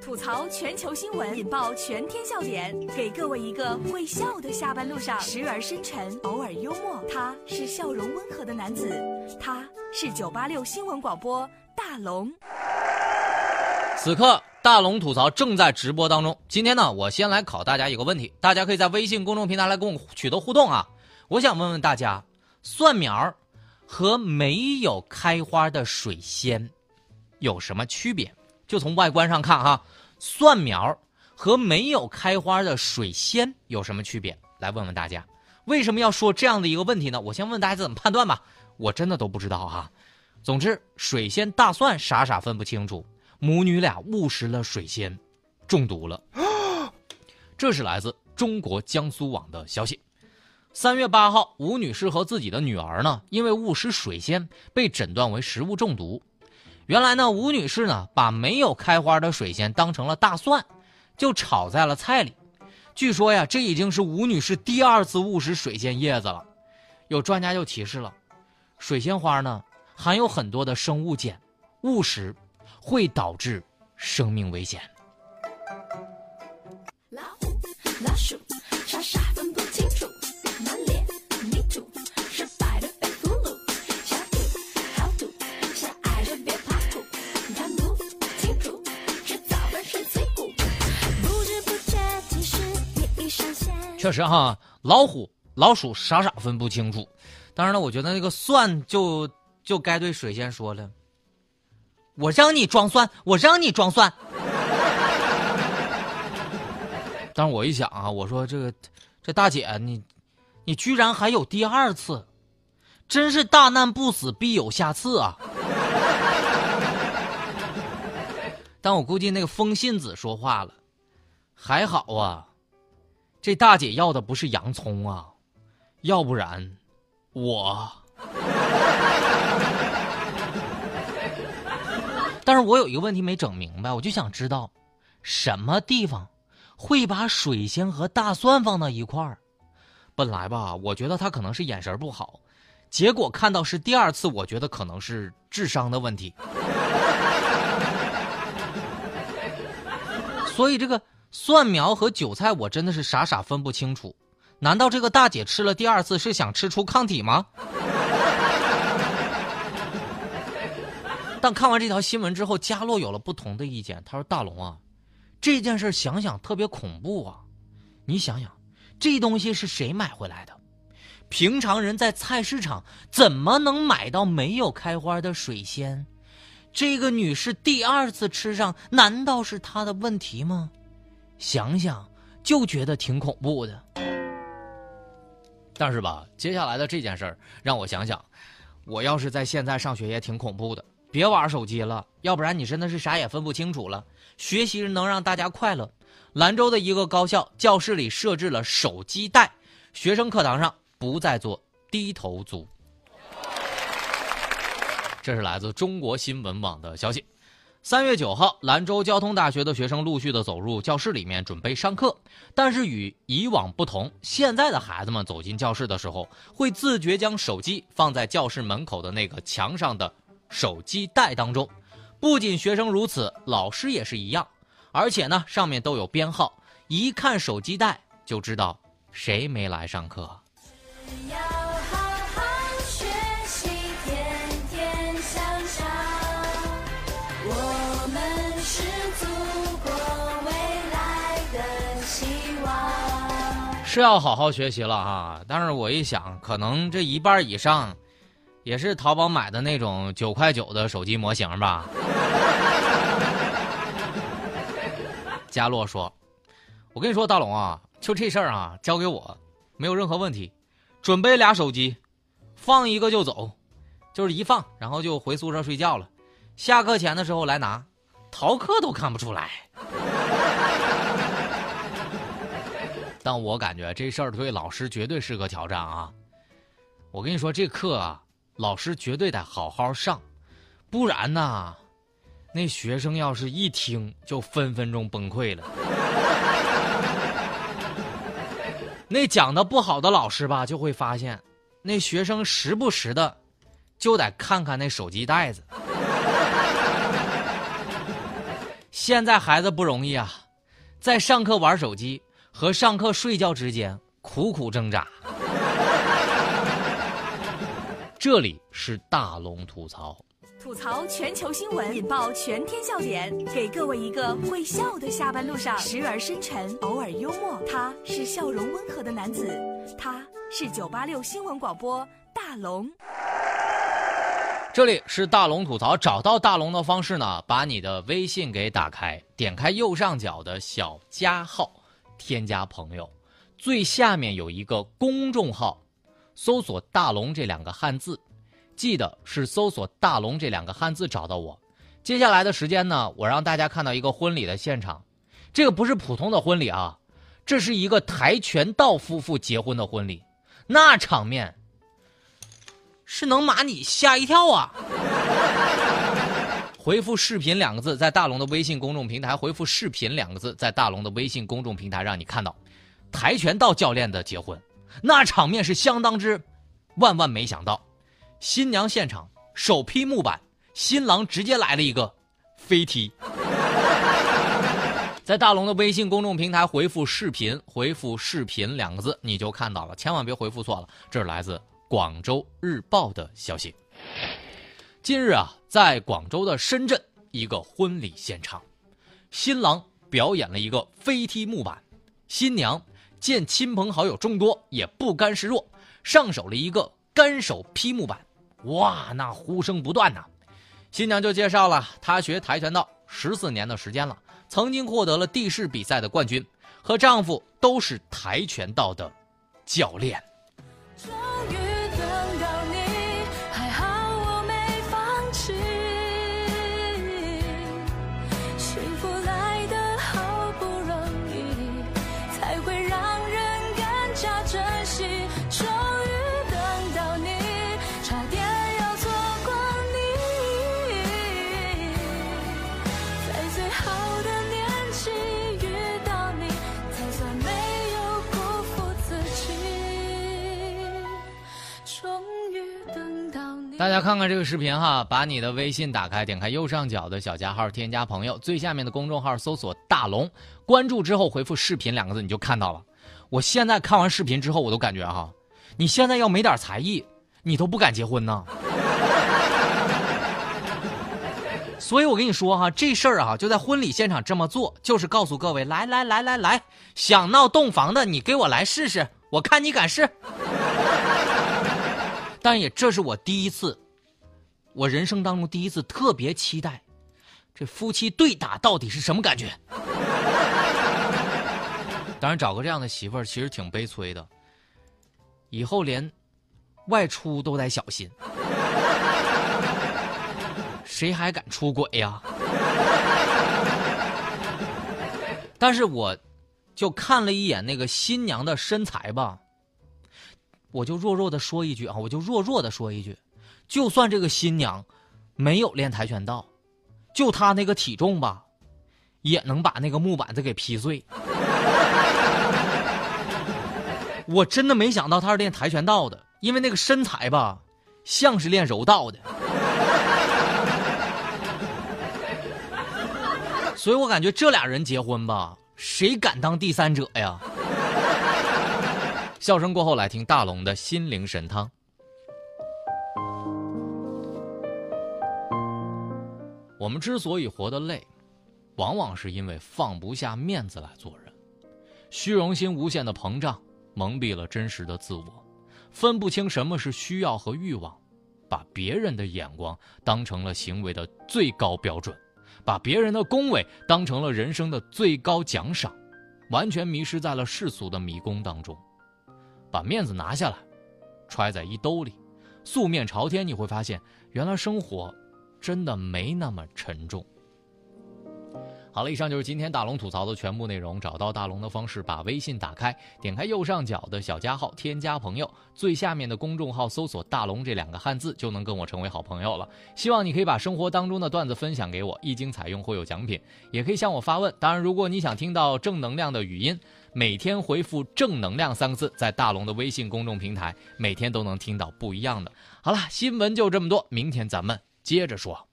吐槽全球新闻，引爆全天笑点，给各位一个会笑的下班路上，时而深沉，偶尔幽默。他是笑容温和的男子，他是九八六新闻广播大龙。此刻，大龙吐槽正在直播当中。今天呢，我先来考大家一个问题，大家可以在微信公众平台来跟我取得互动啊。我想问问大家，蒜苗和没有开花的水仙有什么区别？就从外观上看哈，蒜苗和没有开花的水仙有什么区别？来问问大家，为什么要说这样的一个问题呢？我先问大家怎么判断吧，我真的都不知道哈。总之，水仙、大蒜傻傻分不清楚。母女俩误食了水仙，中毒了。这是来自中国江苏网的消息。三月八号，吴女士和自己的女儿呢，因为误食水仙，被诊断为食物中毒。原来呢，吴女士呢，把没有开花的水仙当成了大蒜，就炒在了菜里。据说呀，这已经是吴女士第二次误食水仙叶子了。有专家就提示了，水仙花呢，含有很多的生物碱，误食。会导致生命危险。老虎、老鼠，傻傻分不清确实哈，老虎、老鼠傻傻分不清楚。当然了，我觉得那个蒜就就该对水仙说了。我让你装蒜，我让你装蒜。但是我一想啊，我说这个，这大姐你，你居然还有第二次，真是大难不死必有下次啊！但我估计那个风信子说话了，还好啊，这大姐要的不是洋葱啊，要不然，我。但是我有一个问题没整明白，我就想知道，什么地方会把水仙和大蒜放到一块儿？本来吧，我觉得他可能是眼神不好，结果看到是第二次，我觉得可能是智商的问题。所以这个蒜苗和韭菜，我真的是傻傻分不清楚。难道这个大姐吃了第二次是想吃出抗体吗？但看完这条新闻之后，佳洛有了不同的意见。他说：“大龙啊，这件事想想特别恐怖啊！你想想，这东西是谁买回来的？平常人在菜市场怎么能买到没有开花的水仙？这个女士第二次吃上，难道是她的问题吗？想想就觉得挺恐怖的。但是吧，接下来的这件事儿让我想想，我要是在现在上学也挺恐怖的。”别玩手机了，要不然你真的是啥也分不清楚了。学习能让大家快乐。兰州的一个高校教室里设置了手机袋，学生课堂上不再做低头族。这是来自中国新闻网的消息。三月九号，兰州交通大学的学生陆续的走入教室里面准备上课，但是与以往不同，现在的孩子们走进教室的时候，会自觉将手机放在教室门口的那个墙上的。手机袋当中，不仅学生如此，老师也是一样，而且呢，上面都有编号，一看手机袋就知道谁没来上课。是要好好学习了哈，但是我一想，可能这一半以上。也是淘宝买的那种九块九的手机模型吧？佳洛说：“我跟你说，大龙啊，就这事儿啊，交给我，没有任何问题。准备俩手机，放一个就走，就是一放，然后就回宿舍睡觉了。下课前的时候来拿，逃课都看不出来。但我感觉这事儿对老师绝对是个挑战啊！我跟你说，这课啊。”老师绝对得好好上，不然呐，那学生要是一听就分分钟崩溃了。那讲的不好的老师吧，就会发现，那学生时不时的就得看看那手机袋子。现在孩子不容易啊，在上课玩手机和上课睡觉之间苦苦挣扎。这里是大龙吐槽，吐槽全球新闻，引爆全天笑点，给各位一个会笑的下班路上，时而深沉，偶尔幽默。他是笑容温和的男子，他是九八六新闻广播大龙。这里是大龙吐槽，找到大龙的方式呢，把你的微信给打开，点开右上角的小加号，添加朋友，最下面有一个公众号。搜索“大龙”这两个汉字，记得是搜索“大龙”这两个汉字找到我。接下来的时间呢，我让大家看到一个婚礼的现场，这个不是普通的婚礼啊，这是一个跆拳道夫妇结婚的婚礼，那场面是能把你吓一跳啊！回复“视频”两个字，在大龙的微信公众平台回复“视频”两个字，在大龙的微信公众平台让你看到跆拳道教练的结婚。那场面是相当之，万万没想到，新娘现场手劈木板，新郎直接来了一个飞踢。在大龙的微信公众平台回复“视频”，回复“视频”两个字，你就看到了，千万别回复错了。这是来自广州日报的消息。近日啊，在广州的深圳一个婚礼现场，新郎表演了一个飞踢木板，新娘。见亲朋好友众多，也不甘示弱，上手了一个干手劈木板，哇，那呼声不断呐。新娘就介绍了，她学跆拳道十四年的时间了，曾经获得了地市比赛的冠军，和丈夫都是跆拳道的教练。大家看看这个视频哈，把你的微信打开，点开右上角的小加号，添加朋友，最下面的公众号搜索“大龙”，关注之后回复“视频”两个字，你就看到了。我现在看完视频之后，我都感觉哈，你现在要没点才艺，你都不敢结婚呢。所以我跟你说哈，这事儿啊，就在婚礼现场这么做，就是告诉各位，来来来来来，想闹洞房的，你给我来试试，我看你敢试。但也这是我第一次，我人生当中第一次特别期待，这夫妻对打到底是什么感觉？当然，找个这样的媳妇儿其实挺悲催的，以后连外出都得小心，谁还敢出轨呀？但是我就看了一眼那个新娘的身材吧。我就弱弱的说一句啊，我就弱弱的说一句，就算这个新娘没有练跆拳道，就她那个体重吧，也能把那个木板子给劈碎。我真的没想到她是练跆拳道的，因为那个身材吧，像是练柔道的。所以我感觉这俩人结婚吧，谁敢当第三者呀？笑声过后，来听大龙的心灵神汤。我们之所以活得累，往往是因为放不下面子来做人，虚荣心无限的膨胀，蒙蔽了真实的自我，分不清什么是需要和欲望，把别人的眼光当成了行为的最高标准，把别人的恭维当成了人生的最高奖赏，完全迷失在了世俗的迷宫当中。把面子拿下来，揣在衣兜里，素面朝天，你会发现，原来生活真的没那么沉重。好了，以上就是今天大龙吐槽的全部内容。找到大龙的方式，把微信打开，点开右上角的小加号，添加朋友，最下面的公众号搜索“大龙”这两个汉字，就能跟我成为好朋友了。希望你可以把生活当中的段子分享给我，一经采用会有奖品，也可以向我发问。当然，如果你想听到正能量的语音，每天回复“正能量”三个字，在大龙的微信公众平台，每天都能听到不一样的。好了，新闻就这么多，明天咱们接着说。